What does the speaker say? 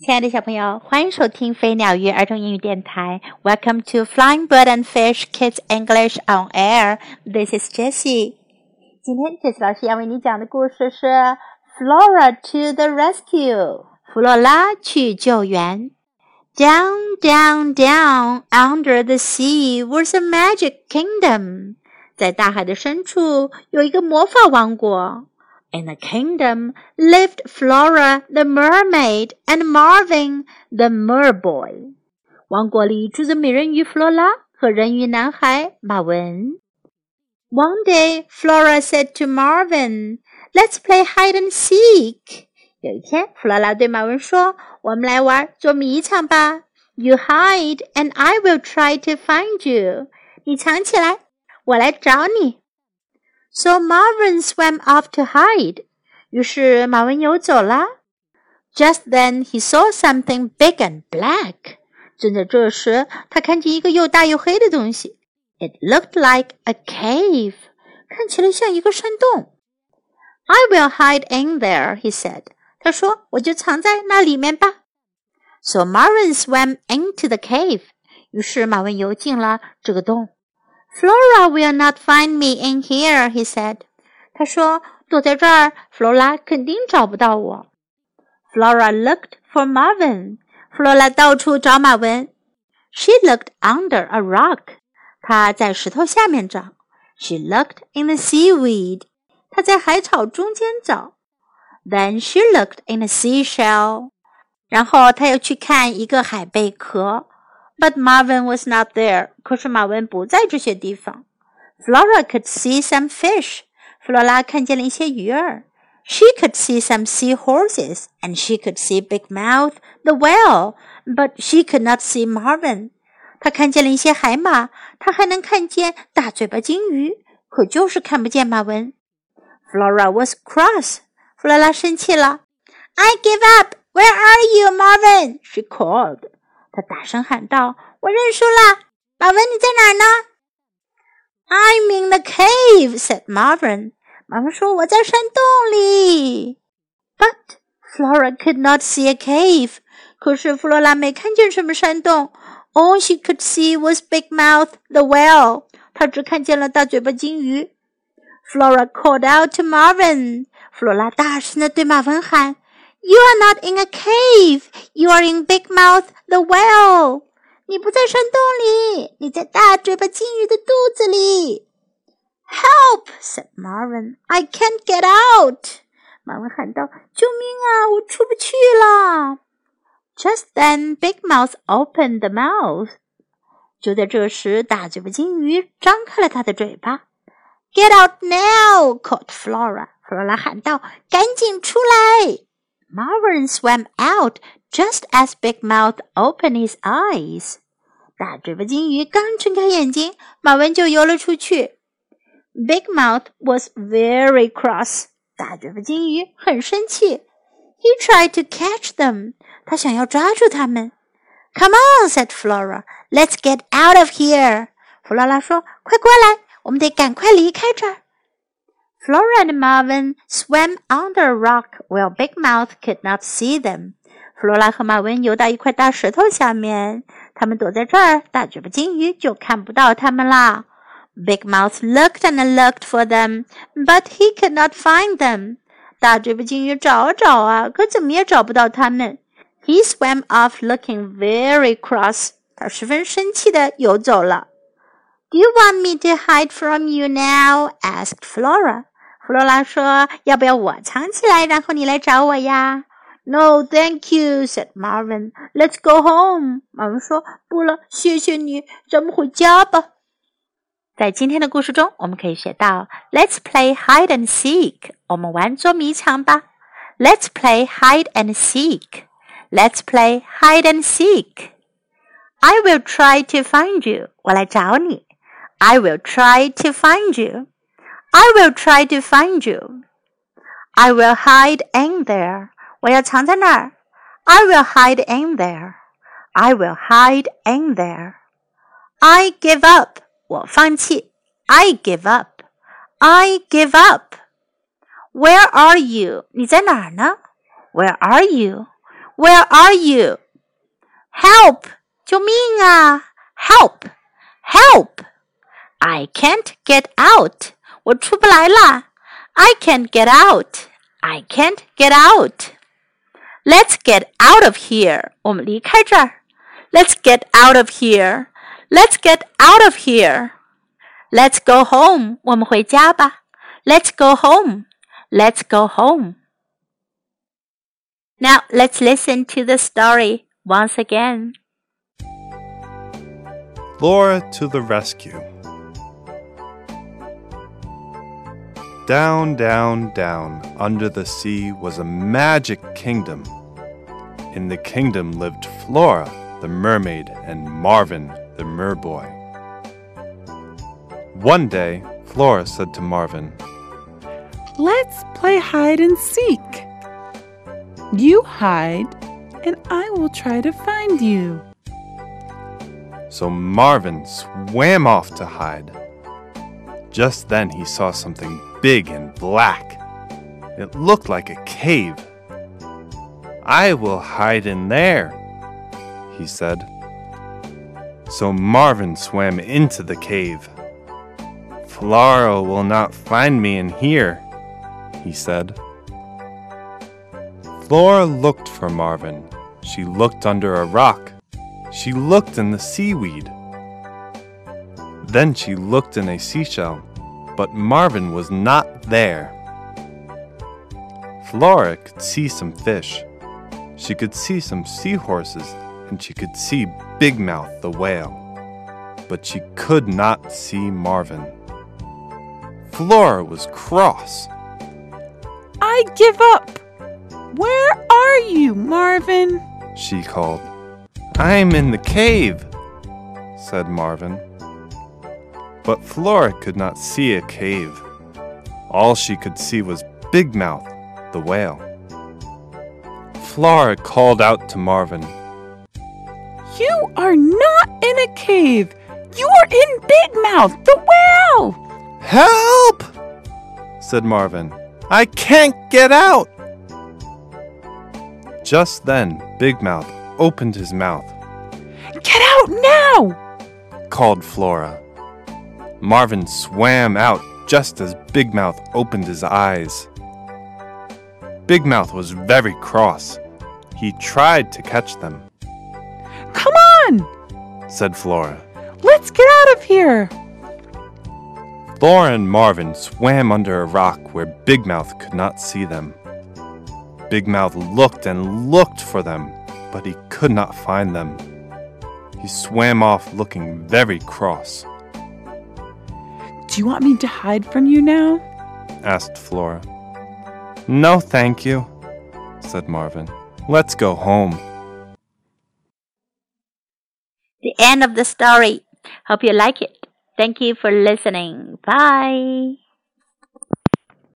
亲爱的小朋友，欢迎收听飞鸟鱼儿童英语电台。Welcome to Flying Bird and Fish Kids English on Air. This is Jessie. 今天 Jessie 老师要为你讲的故事是《Flora to the Rescue》。弗洛拉去救援。Down, down, down under the sea was a magic kingdom. 在大海的深处有一个魔法王国。In the kingdom lived Flora the mermaid and Marvin the merboy. 王国里住着美人鱼弗罗拉和人鱼男孩马文。One day, Flora said to Marvin, "Let's play hide and seek." 有一天，弗罗拉对马文说：“我们来玩捉迷藏吧。You hide, and I will try to find you. 你藏起来，我来找你。” ” So Marvin swam off to hide. 于是马文游走了。Just then he saw something big and black. 正在这时，他看见一个又大又黑的东西。It looked like a cave. 看起来像一个山洞。I will hide in there, he said. 他说：“我就藏在那里面吧。” So Marvin swam into the cave. 于是马文游进了这个洞。 Flora will not find me in here, he said. 他说：“躲在这儿，弗罗拉肯定找不到我。” Flora looked for Marvin. 弗罗拉到处找马文。She looked under a rock. 她在石头下面找。She looked in the seaweed. 她在海草中间找。Then she looked in the seashell. 然后她又去看一个海贝壳。 but Marvin was not there. 可是马文不在这些地方。Flora could see some fish. 弗罗拉看见了一些鱼儿。She could see some seahorses, and she could see Big Mouth the whale, but she could not see Marvin. 她看见了一些海马，她还能看见大嘴巴鲸鱼，可就是看不见马文。Flora was cross. 弗罗拉生气了。I give up. Where are you, Marvin? She called. 他大声喊道：“我认输了，马文，你在哪儿呢？”“I'm in the cave,” said Marvin. 马文说：“我在山洞里。” But Flora could not see a cave. 可是弗罗拉没看见什么山洞。All she could see was Big Mouth the whale. 她只看见了大嘴巴鲸鱼。Flora called out to Marvin. 弗罗拉大声的对马文喊。you are not in a cave. You are in Big Mouth the whale. 你不在山洞里，你在大嘴巴鲸鱼的肚子里。Help! said Marvin. I can't get out. 马文喊道：“救命啊！我出不去了。” Just then, Big Mouth opened the mouth. 就在这时，大嘴巴鲸鱼张开了它的嘴巴。Get out now! called Flora. 弗罗拉喊道：“赶紧出来！” ！” Marvin swam out just as Big Mouth opened his eyes. 大嘴巴鲸鱼刚睁开眼睛，马文就游了出去。Big Mouth was very cross. 大嘴巴鲸鱼很生气。He tried to catch them. 他想要抓住他们。Come on, said Flora. Let's get out of here. 弗罗拉说：“快过来，我们得赶快离开这儿。” Flora and Marvin swam under a rock where Big Mouth could not see them. 弗罗拉和马文游到一块大石头下面，他们躲在这儿，大嘴巴鲸鱼就看不到他们啦。Big Mouth looked and looked for them, but he could not find them. 大嘴巴鲸鱼找找啊，可怎么也找不到他们。He swam off looking very cross. 他十分生气的游走了。Do you want me to hide from you now? asked Flora. 弗罗拉说：“要不要我藏起来，然后你来找我呀？”“No, thank you,” said Marvin. “Let's go home.” 马文说：“不了，谢谢你，咱们回家吧。”在今天的故事中，我们可以学到：“Let's play hide and seek.” 我们玩捉迷藏吧。“Let's play hide and seek.” Let's play hide and seek. I will try to find you. 我来找你。I will try to find you. I will try to find you. I will hide in there. 我要藏在那儿。I will hide in there. I will hide in there. I give up. 我放弃。I give up. I give up. Where are you? 你在哪儿呢？Where are you? Where are you? Help! 救命啊！Help! Help! I can't get out. I can't get out. I can't get out. Let's get out of here. 我们离开这儿。Let's get out of here. Let's get out of here. Let's go home. 我们回家吧。Let's go home. Let's go home. Now let's listen to the story once again. Flora to the rescue. Down, down, down, under the sea was a magic kingdom. In the kingdom lived Flora, the mermaid, and Marvin, the merboy. One day, Flora said to Marvin, Let's play hide and seek. You hide, and I will try to find you. So Marvin swam off to hide. Just then he saw something big and black. It looked like a cave. I will hide in there, he said. So Marvin swam into the cave. Flora will not find me in here, he said. Flora looked for Marvin. She looked under a rock. She looked in the seaweed. Then she looked in a seashell, but Marvin was not there. Flora could see some fish. She could see some seahorses, and she could see Big Mouth the whale. But she could not see Marvin. Flora was cross. I give up. Where are you, Marvin? she called. I'm in the cave, said Marvin. But Flora could not see a cave. All she could see was Big Mouth, the whale. Flora called out to Marvin. You are not in a cave. You are in Big Mouth, the whale. Help! said Marvin. I can't get out! Just then, Big Mouth opened his mouth, Get out now! called Flora. Marvin swam out just as Big Mouth opened his eyes. Big Mouth was very cross. He tried to catch them, Come on! said Flora. Let's get out of here. Flora and Marvin swam under a rock where Big Mouth could not see them. Big Mouth looked and looked for them, but he could not find them. He swam off looking very cross, Do you want me to hide from you now? asked Flora. No, thank you, said Marvin. Let's go home. The end of the story. Hope you like it. Thank you for listening. Bye.